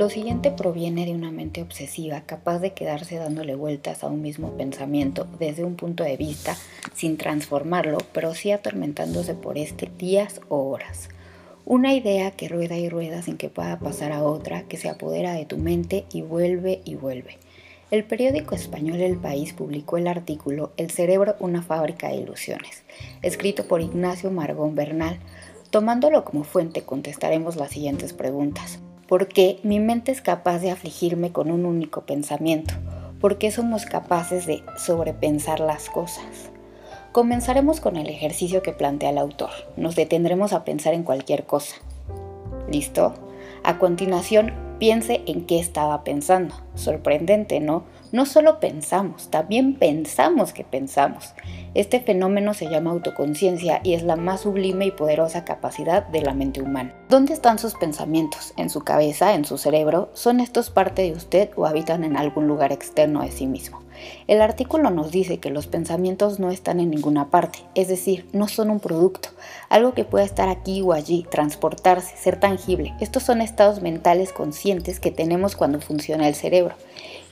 Lo siguiente proviene de una mente obsesiva capaz de quedarse dándole vueltas a un mismo pensamiento desde un punto de vista sin transformarlo, pero sí atormentándose por este días o horas. Una idea que rueda y rueda sin que pueda pasar a otra, que se apodera de tu mente y vuelve y vuelve. El periódico español El País publicó el artículo El cerebro, una fábrica de ilusiones, escrito por Ignacio Margón Bernal. Tomándolo como fuente, contestaremos las siguientes preguntas. ¿Por qué mi mente es capaz de afligirme con un único pensamiento? ¿Por qué somos capaces de sobrepensar las cosas? Comenzaremos con el ejercicio que plantea el autor. Nos detendremos a pensar en cualquier cosa. ¿Listo? A continuación, piense en qué estaba pensando. Sorprendente, ¿no? No solo pensamos, también pensamos que pensamos. Este fenómeno se llama autoconciencia y es la más sublime y poderosa capacidad de la mente humana. ¿Dónde están sus pensamientos? ¿En su cabeza? ¿En su cerebro? ¿Son estos parte de usted o habitan en algún lugar externo de sí mismo? El artículo nos dice que los pensamientos no están en ninguna parte, es decir, no son un producto, algo que pueda estar aquí o allí, transportarse, ser tangible. Estos son estados mentales conscientes que tenemos cuando funciona el cerebro.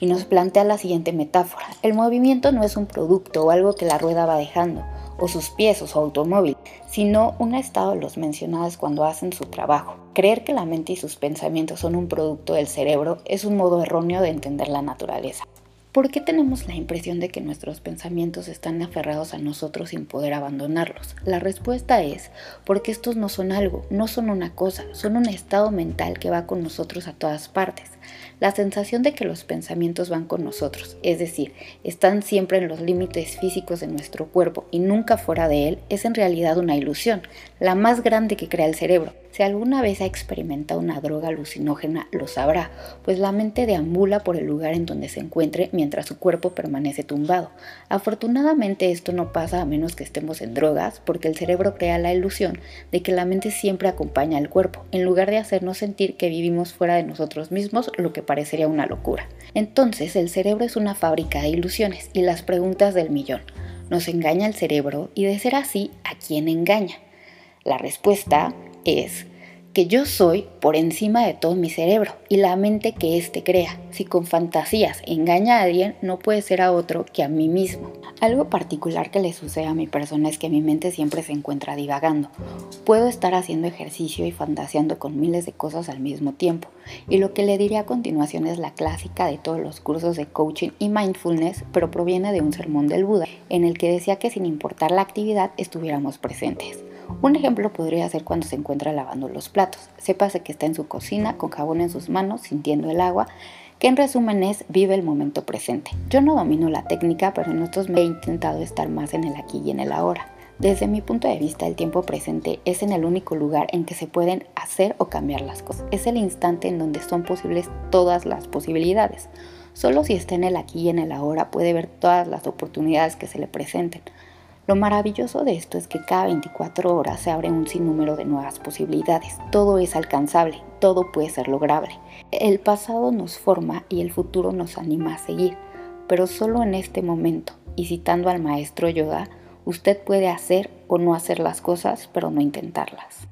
Y nos plantea la siguiente metáfora. El movimiento no es un producto o algo que la rueda va dejando, o sus pies o su automóvil, sino un estado de los mencionados cuando hacen su trabajo. Creer que la mente y sus pensamientos son un producto del cerebro es un modo erróneo de entender la naturaleza. ¿Por qué tenemos la impresión de que nuestros pensamientos están aferrados a nosotros sin poder abandonarlos? La respuesta es porque estos no son algo, no son una cosa, son un estado mental que va con nosotros a todas partes. La sensación de que los pensamientos van con nosotros, es decir, están siempre en los límites físicos de nuestro cuerpo y nunca fuera de él, es en realidad una ilusión, la más grande que crea el cerebro. Si alguna vez ha experimentado una droga alucinógena, lo sabrá, pues la mente deambula por el lugar en donde se encuentre mientras su cuerpo permanece tumbado. Afortunadamente esto no pasa a menos que estemos en drogas, porque el cerebro crea la ilusión de que la mente siempre acompaña al cuerpo, en lugar de hacernos sentir que vivimos fuera de nosotros mismos, lo que parecería una locura. Entonces el cerebro es una fábrica de ilusiones y las preguntas del millón. ¿Nos engaña el cerebro? Y de ser así, ¿a quién engaña? La respuesta es que yo soy por encima de todo mi cerebro y la mente que éste crea. Si con fantasías engaña a alguien, no puede ser a otro que a mí mismo. Algo particular que le sucede a mi persona es que mi mente siempre se encuentra divagando. Puedo estar haciendo ejercicio y fantaseando con miles de cosas al mismo tiempo. Y lo que le diré a continuación es la clásica de todos los cursos de coaching y mindfulness, pero proviene de un sermón del Buda, en el que decía que sin importar la actividad estuviéramos presentes. Un ejemplo podría ser cuando se encuentra lavando los platos. Sépase que está en su cocina con jabón en sus manos, sintiendo el agua, que en resumen es vive el momento presente. Yo no domino la técnica, pero en estos me he intentado estar más en el aquí y en el ahora. Desde mi punto de vista, el tiempo presente es en el único lugar en que se pueden hacer o cambiar las cosas. Es el instante en donde son posibles todas las posibilidades. Solo si está en el aquí y en el ahora puede ver todas las oportunidades que se le presenten. Lo maravilloso de esto es que cada 24 horas se abre un sinnúmero de nuevas posibilidades. Todo es alcanzable, todo puede ser lograble. El pasado nos forma y el futuro nos anima a seguir, pero solo en este momento, y citando al maestro Yoda, usted puede hacer o no hacer las cosas, pero no intentarlas.